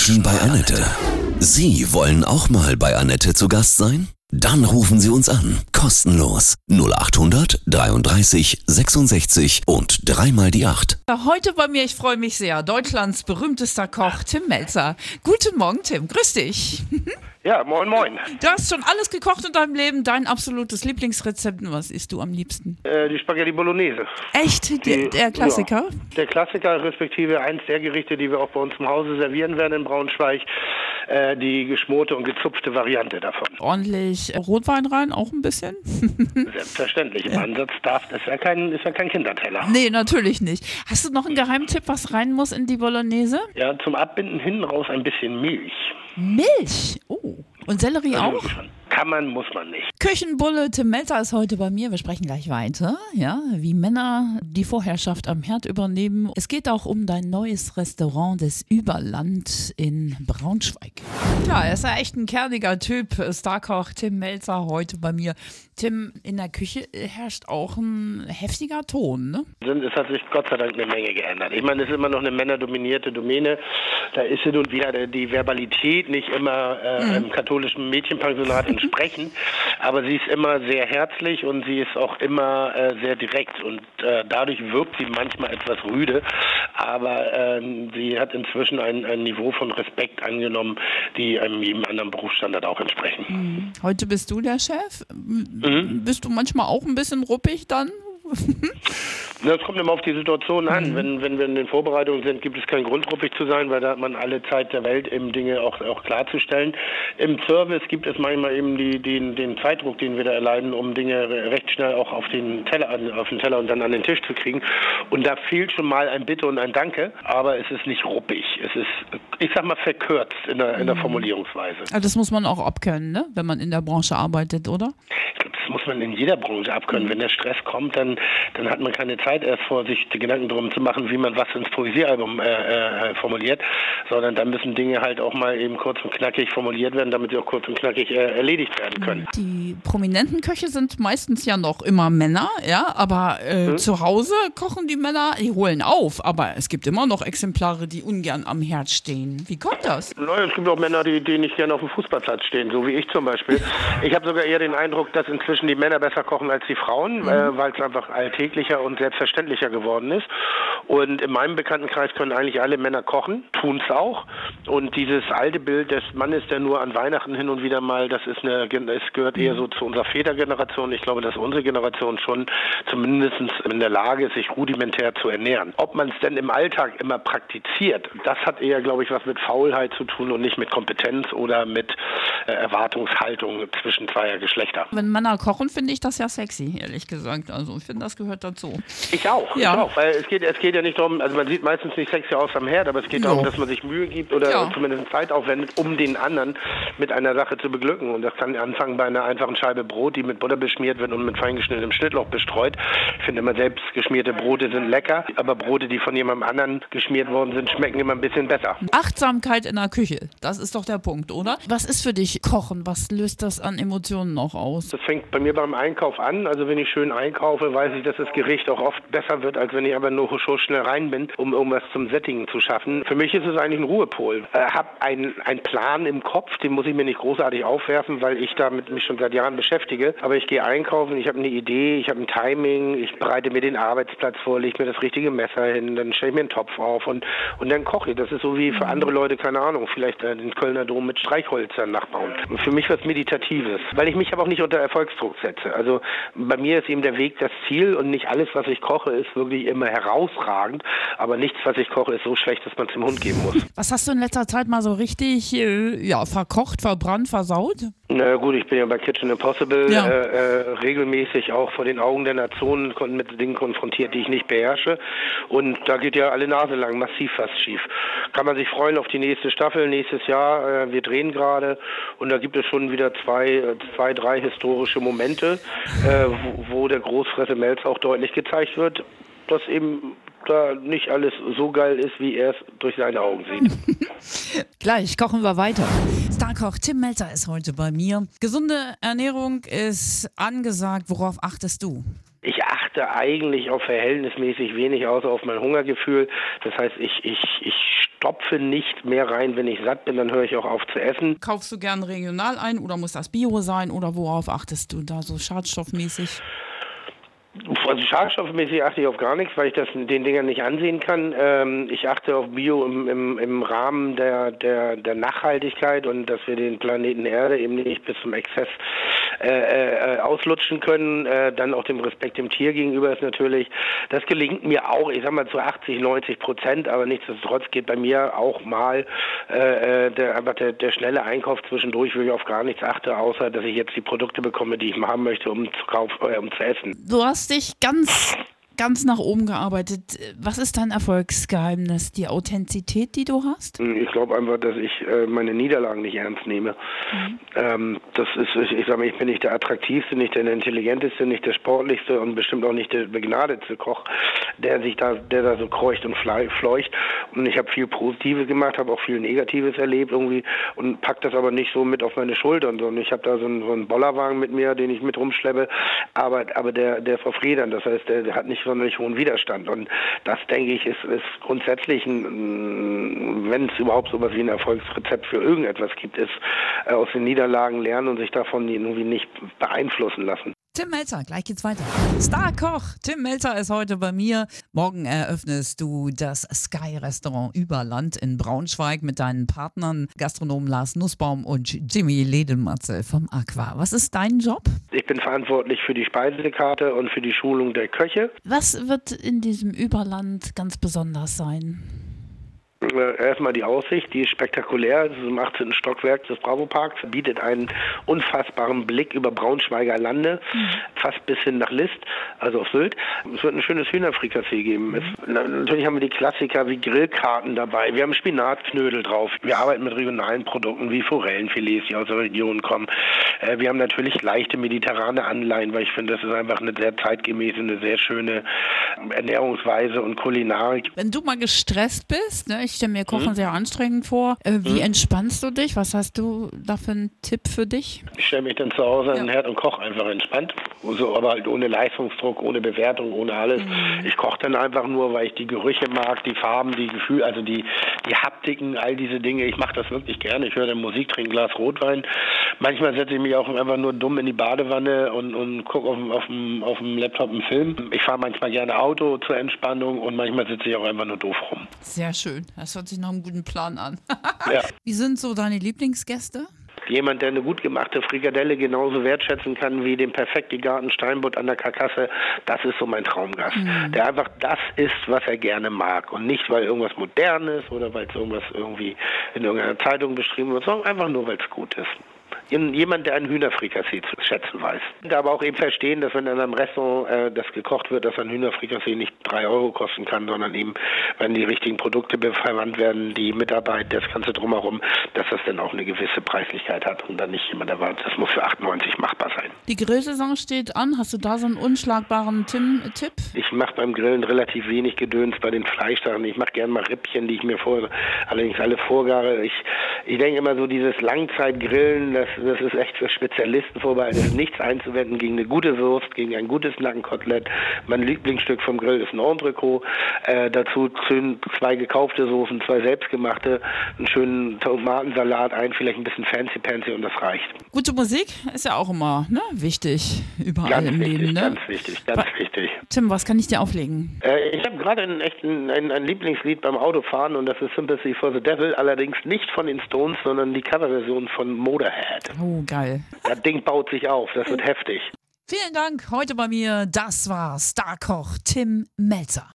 Menschen bei Annette. Sie wollen auch mal bei Annette zu Gast sein? Dann rufen Sie uns an. Kostenlos. 0800 33 66 und dreimal die 8. Heute bei mir, ich freue mich sehr, Deutschlands berühmtester Koch Tim Melzer. Guten Morgen, Tim. Grüß dich. Ja, moin, moin. Du hast schon alles gekocht in deinem Leben. Dein absolutes Lieblingsrezept. Was isst du am liebsten? Äh, die Spaghetti Bolognese. Echt? Der, Die- der Klassiker? Ja, der Klassiker, respektive eins der Gerichte, die wir auch bei uns im Hause servieren werden in Braunschweig. Äh, die geschmorte und gezupfte Variante davon. Ordentlich Rotwein rein, auch ein bisschen? Selbstverständlich. Im Ansatz darf, das ist ja kein, ist ja kein Kinderteller. nee, natürlich nicht. Hast du noch einen Geheimtipp, was rein muss in die Bolognese? Ja, zum Abbinden hinten raus ein bisschen Milch. Milch. Oh. Und Sellerie Also, auch? Kann man, muss man nicht. Küchenbulle Tim Melzer ist heute bei mir. Wir sprechen gleich weiter. Ja, wie Männer die Vorherrschaft am Herd übernehmen. Es geht auch um dein neues Restaurant des Überland in Braunschweig. Ja, er ist ja echt ein kerniger Typ. Starkoch Tim Melzer heute bei mir. Tim, in der Küche herrscht auch ein heftiger Ton, ne? Es hat sich Gott sei Dank eine Menge geändert. Ich meine, es ist immer noch eine männerdominierte Domäne. Da ist hin und wieder die Verbalität nicht immer äh, einem katholischen Mädchenpensionat entsprechend. Aber sie ist immer sehr herzlich und sie ist auch immer äh, sehr direkt. Und äh, dadurch wirkt sie manchmal etwas rüde. Aber ähm, sie hat inzwischen ein, ein Niveau von Respekt angenommen, die einem jedem anderen Berufsstandard auch entsprechen. Heute bist du der Chef. Bist du manchmal auch ein bisschen ruppig dann? Das kommt immer auf die Situation an. Wenn, wenn wir in den Vorbereitungen sind, gibt es keinen Grund, ruppig zu sein, weil da hat man alle Zeit der Welt, eben Dinge auch, auch klarzustellen. Im Service gibt es manchmal eben die, den, den Zeitdruck, den wir da erleiden, um Dinge recht schnell auch auf den Teller, auf den Teller und dann an den Tisch zu kriegen. Und da fehlt schon mal ein Bitte und ein Danke, aber es ist nicht ruppig. Es ist, ich sag mal, verkürzt in der, in der Formulierungsweise. Also das muss man auch abkönnen, ne? wenn man in der Branche arbeitet, oder? Das muss man in jeder Branche abkönnen. Wenn der Stress kommt, dann, dann hat man keine Zeit erst vor sich die Gedanken drum zu machen, wie man was ins Poesiealbum äh, äh, formuliert, sondern dann müssen Dinge halt auch mal eben kurz und knackig formuliert werden, damit sie auch kurz und knackig äh, erledigt werden können. Die prominenten Köche sind meistens ja noch immer Männer, ja, aber äh, zu Hause kochen die Männer, die holen auf, aber es gibt immer noch Exemplare, die ungern am Herd stehen. Wie kommt das? Naja, es gibt auch Männer, die, die nicht gerne auf dem Fußballplatz stehen, so wie ich zum Beispiel. Ich habe sogar eher den Eindruck, dass inzwischen die Männer besser kochen als die Frauen, äh, weil es einfach alltäglicher und selbstverständlicher geworden ist. Und in meinem Bekanntenkreis können eigentlich alle Männer kochen, tun es auch. Und dieses alte Bild des Mannes, der nur an Weihnachten hin und wieder mal, das ist eine, es gehört eher so zu unserer Vätergeneration. Ich glaube, dass unsere Generation schon zumindest in der Lage ist, sich rudimentär zu ernähren. Ob man es denn im Alltag immer praktiziert, das hat eher, glaube ich, was mit Faulheit zu tun und nicht mit Kompetenz oder mit äh, Erwartungshaltung zwischen zweier Geschlechter. Wenn Männer kochen, finde ich das ja sexy, ehrlich gesagt. Also ich finde, das gehört dazu. Ich auch, Ja. ich auch, weil es geht, es geht ja nicht darum, also man sieht meistens nicht sexy aus am Herd, aber es geht Ja. darum, dass man sich Mühe gibt oder Ja. zumindest Zeit aufwendet, um den anderen mit einer Sache zu beglücken. Und das kann anfangen bei einer einfachen Scheibe Brot, die mit Butter beschmiert wird und mit feingeschnittenem Schnittlauch bestreut. Ich finde immer selbst geschmierte Brote sind lecker, aber Brote, die von jemandem anderen geschmiert worden sind, schmecken immer ein bisschen besser. Achtsamkeit in der Küche, das ist doch der Punkt, oder? Was ist für dich Kochen? Was löst das an Emotionen noch aus? Das fängt bei mir beim Einkauf an. Also wenn ich schön einkaufe, weiß ich, dass das Gericht auch oft besser wird, als wenn ich aber nur so schnell rein bin, um irgendwas zum Sättigen zu schaffen. Für mich ist es eigentlich ein Ruhepol. Ich äh, habe einen einen Plan im Kopf, den muss ich mir nicht großartig aufwerfen, weil ich damit mich schon seit Jahren beschäftige. Aber ich gehe einkaufen, ich habe eine Idee, ich habe ein Timing, ich bereite mir den Arbeitsplatz vor, lege mir das richtige Messer hin, dann stelle ich mir einen Topf auf und, und dann koche ich. Das ist so wie für andere Leute, keine Ahnung, vielleicht äh, den Kölner Dom mit Streichholzern nachbauen. Und für mich was Meditatives, weil ich mich aber auch nicht unter Erfolgsdruck setze. Also bei mir ist eben der Weg das Ziel und nicht alles, was ich koche, ist wirklich immer herausragend. Aber nichts, was ich koche, ist so schlecht, dass man es dem Hund geben muss. Was hast du in letzter Zeit mal so richtig äh, ja, verkocht, verbrannt, versaut? Na gut, ich bin ja bei Kitchen Impossible Ja. äh, äh, regelmäßig auch vor den Augen der Nationen mit Dingen konfrontiert, die ich nicht beherrsche. Und da geht ja alle Nase lang massiv was schief. Kann man sich freuen auf die nächste Staffel nächstes Jahr. Äh, wir drehen gerade und da gibt es schon wieder zwei, äh, zwei drei historische Momente, äh, wo, wo der Großfresse Melz auch deutlich gezeigt wird, dass eben da nicht alles so geil ist, wie er es durch seine Augen sieht. Gleich kochen wir weiter. Starkoch Tim Melzer ist heute bei mir. Gesunde Ernährung ist angesagt. Worauf achtest du? Ich achte eigentlich auf verhältnismäßig wenig, außer auf mein Hungergefühl. Das heißt, ich, ich, ich stopfe nicht mehr rein, wenn ich satt bin, dann höre ich auch auf zu essen. Kaufst du gern regional ein oder muss das Bio sein oder worauf achtest du da so schadstoffmäßig? Also schadstoffmäßig achte ich auf gar nichts, weil ich das den Dingern nicht ansehen kann. Ähm, ich achte auf Bio im, im, im Rahmen der, der, der Nachhaltigkeit und dass wir den Planeten Erde eben nicht bis zum Exzess äh, äh, auslutschen können. Äh, dann auch dem Respekt dem Tier gegenüber ist natürlich, das gelingt mir auch, ich sag mal zu 80, 90 Prozent, aber nichtsdestotrotz geht bei mir auch mal äh, äh, der, der, der schnelle Einkauf zwischendurch, wo ich auf gar nichts achte, außer dass ich jetzt die Produkte bekomme, die ich haben möchte, um zu kaufen, äh, um zu essen. Du hast dich ganz ganz nach oben gearbeitet. Was ist dein Erfolgsgeheimnis? Die Authentizität, die du hast? Ich glaube einfach, dass ich äh, meine Niederlagen nicht ernst nehme. Mhm. Ähm, das ist, ich, ich sage mal, ich bin nicht der attraktivste, nicht der intelligenteste, nicht der sportlichste und bestimmt auch nicht der begnadete Koch, der sich da, der da so kreucht und fleucht. Und ich habe viel Positives gemacht, habe auch viel Negatives erlebt irgendwie und pack das aber nicht so mit auf meine Schultern, sondern ich habe da so einen, so einen Bollerwagen mit mir, den ich mit rumschleppe, aber, aber der, der verfedern. Das heißt, der, der hat nicht sonderlich hohen Widerstand. Und das, denke ich, ist, ist grundsätzlich, wenn es überhaupt so etwas wie ein Erfolgsrezept für irgendetwas gibt, ist äh, aus den Niederlagen lernen und sich davon irgendwie nicht beeinflussen lassen. Tim Melzer, gleich geht's weiter. Starkoch, Tim Melzer ist heute bei mir. Morgen eröffnest du das Sky Restaurant Überland in Braunschweig mit deinen Partnern Gastronomen Lars Nussbaum und Jimmy Ledematze vom Aqua. Was ist dein Job? Ich bin verantwortlich für die Speisekarte und für die Schulung der Köche. Was wird in diesem Überland ganz besonders sein? Äh, erstmal die Aussicht, die ist spektakulär. Das ist im 18. Stockwerk des Bravo Parks, bietet einen unfassbaren Blick über Braunschweiger Lande, mhm. fast bis hin nach List, also auf Sylt. Es wird ein schönes Hühnerfrikassee geben. Es, natürlich haben wir die Klassiker wie Grillkarten dabei. Wir haben Spinatknödel drauf. Wir arbeiten mit regionalen Produkten wie Forellenfilets, die aus der Region kommen. Äh, wir haben natürlich leichte mediterrane Anleihen, weil ich finde, das ist einfach eine sehr zeitgemäße, eine sehr schöne Ernährungsweise und Kulinarik. Wenn du mal gestresst bist, ne, ich stelle mir Kochen hm? sehr anstrengend vor. Äh, wie hm? entspannst du dich? Was hast du da für einen Tipp für dich? Ich stelle mich dann zu Hause an den Herd und koche einfach entspannt. So, aber halt ohne Leistungsdruck, ohne Bewertung, ohne alles. Mhm. Ich koche dann einfach nur, weil ich die Gerüche mag, die Farben, die Gefühle, also die, die Haptiken, all diese Dinge. Ich mache das wirklich gerne. Ich höre dann Musik, trinke ein Glas Rotwein. Manchmal setze ich mich auch einfach nur dumm in die Badewanne und, und gucke auf, auf, dem, auf dem Laptop einen Film. Ich fahre manchmal gerne Auto zur Entspannung und manchmal sitze ich auch einfach nur doof rum. Sehr schön. Das hört sich nach einem guten Plan an. ja. Wie sind so deine Lieblingsgäste? Jemand, der eine gut gemachte Frikadelle genauso wertschätzen kann wie den perfekt gegarten Steinbutt an der Karkasse, das ist so mein Traumgast. Mhm. Der einfach das isst, was er gerne mag. Und nicht, weil irgendwas modern ist oder weil es irgendwas irgendwie in irgendeiner Zeitung beschrieben wird, sondern einfach nur, weil es gut ist jemand, der einen Hühnerfrikassee zu schätzen weiß. Aber auch eben verstehen, dass wenn in einem Restaurant äh, das gekocht wird, dass ein Hühnerfrikassee nicht drei Euro kosten kann, sondern eben, wenn die richtigen Produkte verwandt werden, die Mitarbeit, das Ganze drumherum, dass das dann auch eine gewisse Preislichkeit hat und dann nicht jemand erwartet, das muss für 98 machbar sein. Die Grillsaison steht an. Hast du da so einen unschlagbaren Tim-Tipp? Ich mache beim Grillen relativ wenig Gedöns bei den Fleischsachen. Ich mache gerne mal Rippchen, die ich mir vorher allerdings alle vorgare. Ich, ich denke immer so dieses Langzeitgrillen, das das ist echt für Spezialisten vorbei. Es ist nichts einzuwenden gegen eine gute Wurst, gegen ein gutes Nackenkotelett. Mein Lieblingsstück vom Grill ist ein Entrecot. Äh, dazu zwei gekaufte Soßen, zwei selbstgemachte, einen schönen Tomatensalat, ein, vielleicht ein bisschen fancy-pansy und das reicht. Gute Musik ist ja auch immer ne, wichtig, überall ganz im wichtig, Leben. Ne? Ganz wichtig, ganz was, wichtig. Tim, was kann ich dir auflegen? Äh, ich habe gerade ein, ein, ein, ein Lieblingslied beim Autofahren und das ist Sympathy for the Devil, allerdings nicht von den Stones, sondern die Coverversion von Motorhead. Oh, geil. Das Ding baut sich auf, das wird heftig. Vielen Dank. Heute bei mir, das war Starkoch Tim Melzer.